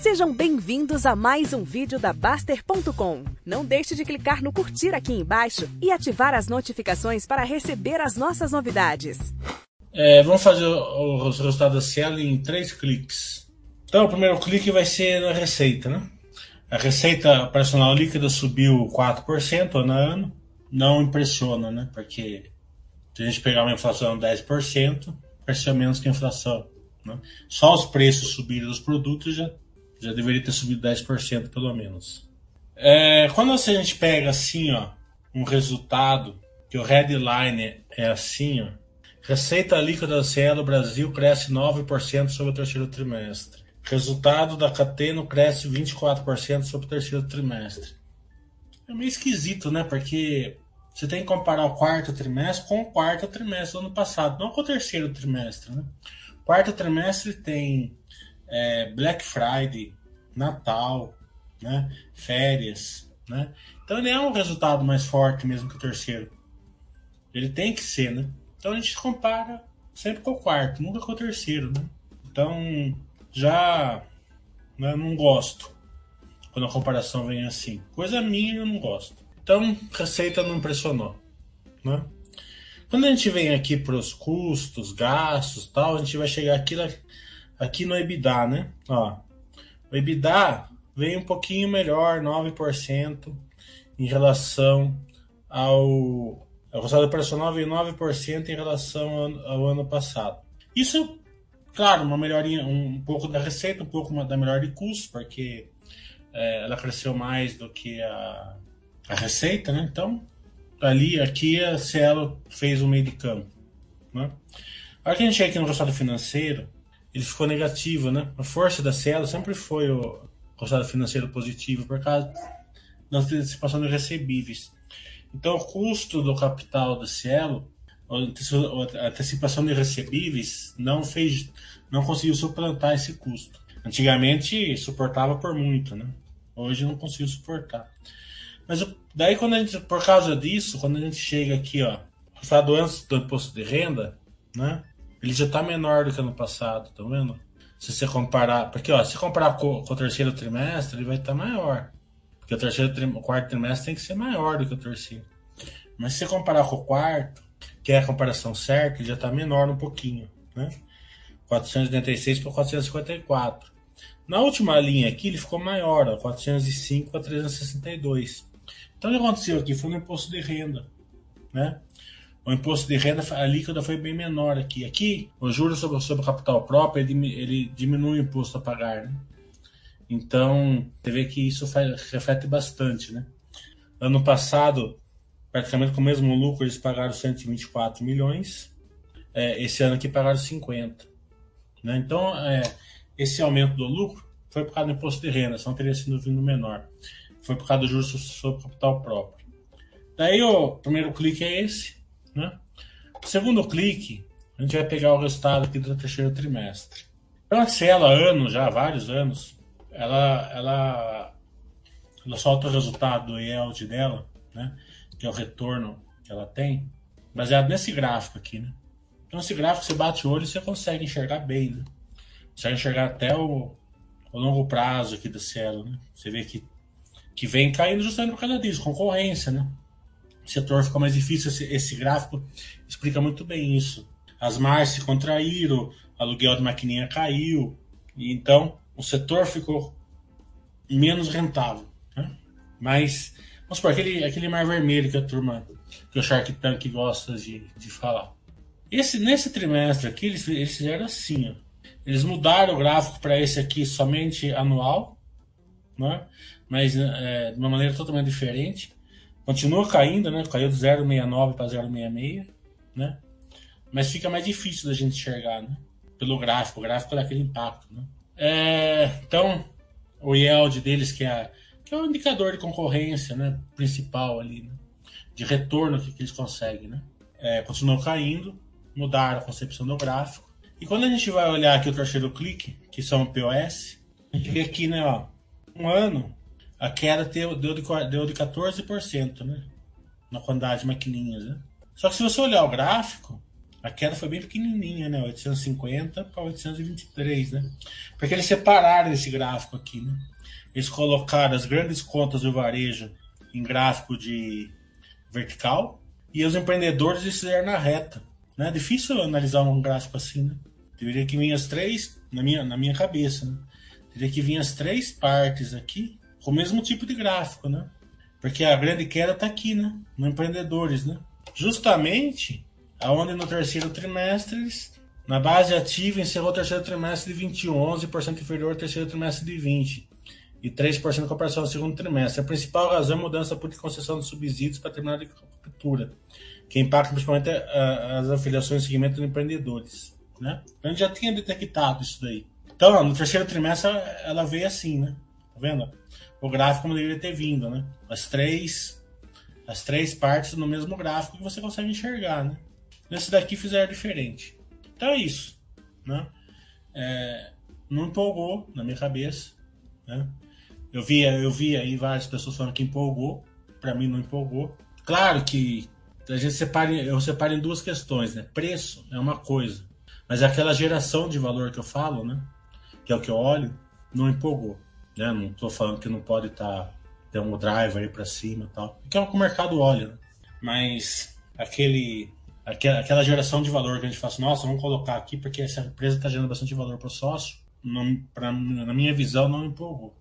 Sejam bem-vindos a mais um vídeo da Baster.com. Não deixe de clicar no curtir aqui embaixo e ativar as notificações para receber as nossas novidades. É, vamos fazer os resultados da Cielo em três cliques. Então, o primeiro clique vai ser na receita, né? A receita operacional líquida subiu 4% ano a ano. Não impressiona, né? Porque se a gente pegar uma inflação de 10%, vai ser menos que a inflação. Né? Só os preços subirem dos produtos já, já deveria ter subido 10% pelo menos. É, quando a gente pega assim, ó, um resultado, que o headline é assim, ó, receita líquida da Cielo Brasil cresce 9% sobre o terceiro trimestre. Resultado da Cateno cresce 24% sobre o terceiro trimestre. É meio esquisito, né? Porque você tem que comparar o quarto trimestre com o quarto trimestre do ano passado, não com o terceiro trimestre, né? Quarto trimestre tem é, Black Friday, Natal, né? férias. Né? Então ele é um resultado mais forte mesmo que o terceiro. Ele tem que ser, né? Então a gente compara sempre com o quarto, nunca com o terceiro, né? Então já né, não gosto quando a comparação vem assim. Coisa minha eu não gosto. Então receita não impressionou, né? Quando a gente vem aqui para os custos, gastos tal, a gente vai chegar aqui, aqui no EBITDA, né? Ó, o EBITDA veio um pouquinho melhor, 9%, em relação ao. O resultado operacional veio 9% em relação ao, ao, ano passado. Isso, claro, uma melhoria, um, pouco da receita, um pouco da melhor de custo, porque é, ela cresceu mais do que a, a receita, né? Então, ali, aqui a Cielo fez o meio de campo. Né? Que a gente chega aqui no resultado financeiro, ele ficou negativo, né? A força da Cielo sempre foi o resultado financeiro positivo por causa da antecipação de recebíveis. Então, o custo do capital da Cielo, a antecipação de recebíveis, não fez, não conseguiu suplantar esse custo. Antigamente suportava por muito, né? Hoje não conseguiu suportar. Mas daí quando a gente, por causa disso, quando a gente chega aqui, ó, resultado antes do imposto de renda, né? Ele já está menor do que ano passado, tá vendo? Se você comparar, porque ó, se comparar com, com o terceiro trimestre, ele vai estar tá maior. Porque o terceiro o quarto trimestre tem que ser maior do que o terceiro. Mas se você comparar com o quarto, que é a comparação certa, ele já está menor um pouquinho, né? 486 para 454. Na última linha aqui, ele ficou maior, ó, 405 para 362. Então, o que aconteceu aqui foi no imposto de renda. Né? O imposto de renda, a líquida foi bem menor aqui. Aqui, o juros sobre, sobre o capital próprio, ele, ele diminui o imposto a pagar. Né? Então, você vê que isso faz, reflete bastante. Né? Ano passado, praticamente com o mesmo lucro, eles pagaram 124 milhões. É, esse ano aqui pagaram 50. Né? Então, é, esse aumento do lucro foi por causa do imposto de renda, senão teria sido vindo menor foi por causa do juros sobre capital próprio. Daí o primeiro clique é esse, né? Segundo clique, a gente vai pegar o resultado aqui do terceiro trimestre. Então a Cielo, há anos, já há vários anos, ela, ela, ela solta o resultado do yield dela, né? Que é o retorno que ela tem, baseado nesse gráfico aqui, né? Então esse gráfico você bate o olho e você consegue enxergar bem, né? Consegue enxergar até o, o longo prazo aqui da Cielo, né? Você vê que que vem caindo justamente por causa disso, concorrência, né? Setor ficou mais difícil, esse, esse gráfico explica muito bem isso. As margens se contraíram, aluguel de maquininha caiu, e então o setor ficou menos rentável. Né? Mas, vamos supor, aquele, aquele mar vermelho que a turma, que o Shark Tank gosta de, de falar. Esse, nesse trimestre aqui, eles, eles fizeram assim, ó. Eles mudaram o gráfico para esse aqui somente anual, né? mas é, de uma maneira totalmente diferente. Continua caindo, né? Caiu de 0,69 para 0,66, né? Mas fica mais difícil da gente enxergar, né? Pelo gráfico, o gráfico dá aquele impacto, né? É, então, o yield deles, que é, que é o indicador de concorrência, né? Principal ali, né? De retorno que, que eles conseguem, né? É, continuou caindo, mudaram a concepção do gráfico. E quando a gente vai olhar aqui o terceiro clique, que são o POS, a gente vê aqui, né, ó, um ano a queda deu, de, deu de 14%, né? Na quantidade de maquininhas, né? Só que se você olhar o gráfico, A queda foi bem pequenininha, né? 850 para 823, né? Porque eles separaram esse gráfico aqui, né? Eles colocaram as grandes contas do varejo em gráfico de vertical e os empreendedores fizeram na reta. Né? É difícil analisar um gráfico assim, né? Teria que vir as três, na minha, na minha cabeça, né? Teria que vir as três partes aqui com o mesmo tipo de gráfico, né? Porque a grande queda está aqui, né? No empreendedores, né? Justamente aonde no terceiro trimestre, na base ativa, encerrou o terceiro trimestre de 21, 11% inferior ao terceiro trimestre de 20 e 3% em comparação ao segundo trimestre. A principal razão é a mudança por concessão de subsídios para terminar de captura, que impacta principalmente as afiliações e segmento de empreendedores. Né? A gente já tinha detectado isso daí. Então, no terceiro trimestre, ela veio assim, né? Tá vendo? O gráfico como deveria ter vindo, né? As três, as três partes no mesmo gráfico que você consegue enxergar, né? Nesse daqui fizeram diferente. Então é isso, né? É, não empolgou na minha cabeça, né? Eu vi, eu vi aí várias pessoas falando que empolgou, para mim não empolgou. Claro que a gente separa, eu separo em duas questões, né? Preço é uma coisa, mas aquela geração de valor que eu falo, né? Que é o que eu olho, não empolgou, né? Não estou falando que não pode estar tá, ter um driver aí para cima e tal, que é o que o mercado olha, né? mas aquele aquela geração de valor que a gente fala assim, nossa, vamos colocar aqui porque essa empresa está gerando bastante valor para o sócio, não, pra, na minha visão, não empolgou.